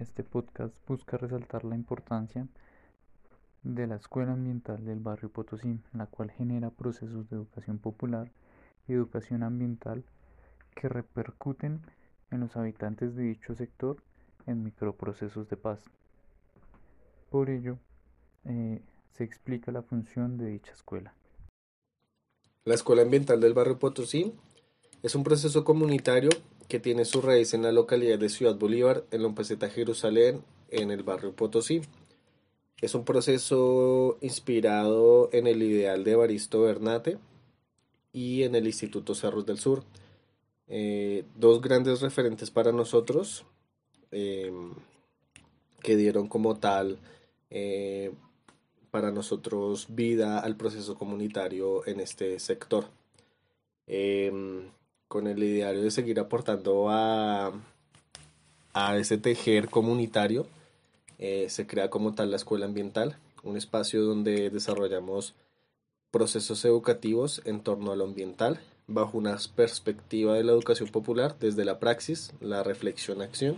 Este podcast busca resaltar la importancia de la Escuela Ambiental del Barrio Potosí, la cual genera procesos de educación popular y educación ambiental que repercuten en los habitantes de dicho sector en microprocesos de paz. Por ello, eh, se explica la función de dicha escuela. La Escuela Ambiental del Barrio Potosí es un proceso comunitario que tiene su raíz en la localidad de Ciudad Bolívar, en la peseta Jerusalén, en el barrio Potosí. Es un proceso inspirado en el ideal de Baristo Bernate y en el Instituto Cerros del Sur. Eh, dos grandes referentes para nosotros em, que dieron como tal eh, para nosotros vida al proceso comunitario en este sector. Con el ideario de seguir aportando a, a ese tejer comunitario, eh, se crea como tal la escuela ambiental, un espacio donde desarrollamos procesos educativos en torno a lo ambiental bajo una perspectiva de la educación popular desde la praxis, la reflexión, acción.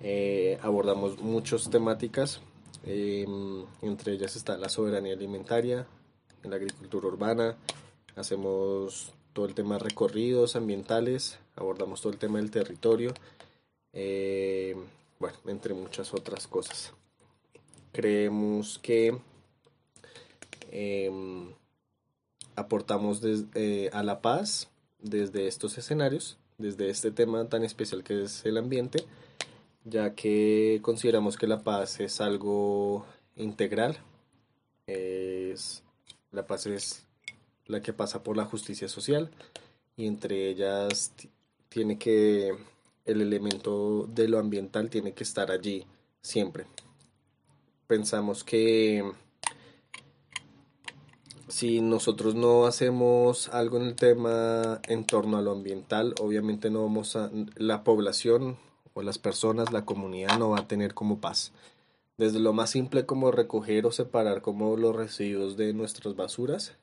Eh, abordamos muchas temáticas, em, entre ellas está la soberanía alimentaria, la agricultura urbana, hacemos todo el tema de recorridos ambientales, abordamos todo el tema del territorio, eh, bueno, entre muchas otras cosas. Creemos que em, aportamos eh, a la paz desde estos escenarios, desde este tema tan especial que es el ambiente, ya que consideramos que la paz es algo integral, es, la paz es la que pasa por la justicia social y entre ellas tiene que el elemento de lo ambiental tiene que estar allí siempre. Pensamos que si nosotros no hacemos algo en el tema en torno a lo ambiental, obviamente no vamos a la población o las personas, la comunidad no va a tener como paz. Desde lo más simple como recoger o separar como los residuos de nuestras basuras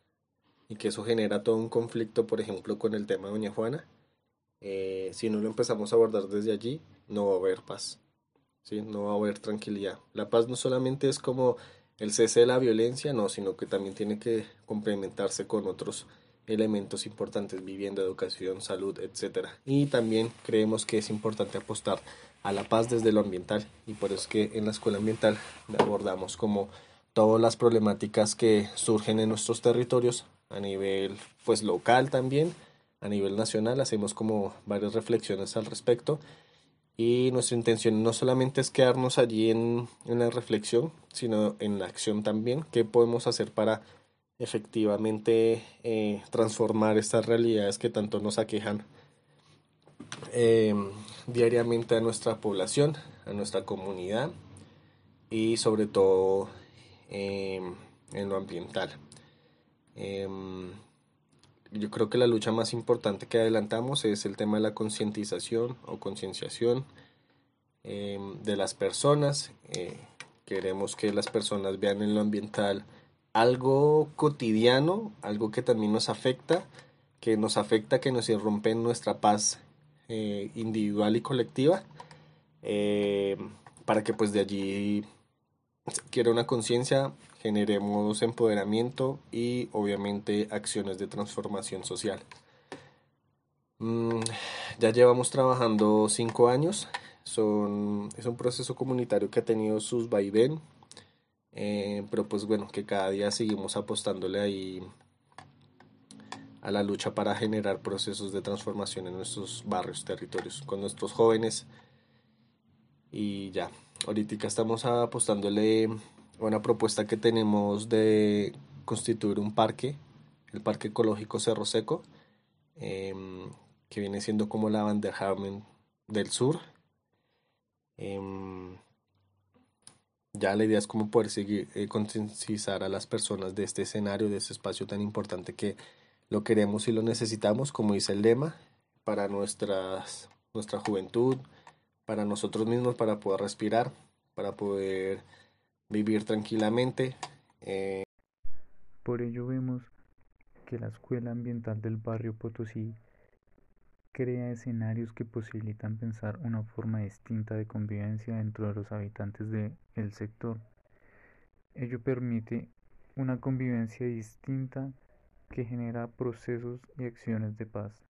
y que eso genera todo un conflicto, por ejemplo, con el tema de Doña Juana, eh, si no lo empezamos a abordar desde allí, no va a haber paz, ¿sí? no va a haber tranquilidad. La paz no solamente es como el cese de la violencia, no, sino que también tiene que complementarse con otros elementos importantes, vivienda, educación, salud, etc. Y también creemos que es importante apostar a la paz desde lo ambiental y por eso es que en la escuela ambiental abordamos como todas las problemáticas que surgen en nuestros territorios a nivel pues local también, a nivel nacional, hacemos como varias reflexiones al respecto y nuestra intención no solamente es quedarnos allí en, la reflexión, sino en la acción también, qué podemos hacer para efectivamente eh, transformar estas realidades que tanto nos aquejan em, diariamente a nuestra población, a nuestra comunidad y sobre todo em, en lo ambiental. Em, yo creo que la lucha más importante que adelantamos es el tema de la concientización o concienciación em, de las personas. Eh, queremos que las personas vean en lo ambiental algo cotidiano, algo que también nos afecta, que nos afecta, que nos irrumpe nuestra paz eh, individual y colectiva, eh, para que pues de allí quiera una conciencia generemos empoderamiento y obviamente acciones de transformación social. Mm, ya llevamos trabajando cinco años, Son, es un proceso comunitario que ha tenido sus vaivén, eh, pero pues bueno, que cada día seguimos apostándole ahí a la lucha para generar procesos de transformación en nuestros barrios, territorios, con nuestros jóvenes. Y ya, ahorita estamos apostándole una propuesta que tenemos de constituir un parque, el Parque Ecológico Cerro Seco, em, que viene siendo como la Vanderhamen del sur. Em, ya la idea es como poder seguir eh, a las personas de este escenario, de este espacio tan importante que lo queremos y lo necesitamos, como dice el lema, para nuestras, nuestra juventud, para nosotros mismos, para poder respirar, para poder vivir tranquilamente. Eh. Por ello vemos que la Escuela Ambiental del Barrio Potosí crea escenarios que posibilitan pensar una forma distinta de convivencia dentro de los habitantes del sector. Ello permite una convivencia distinta que genera procesos y acciones de paz.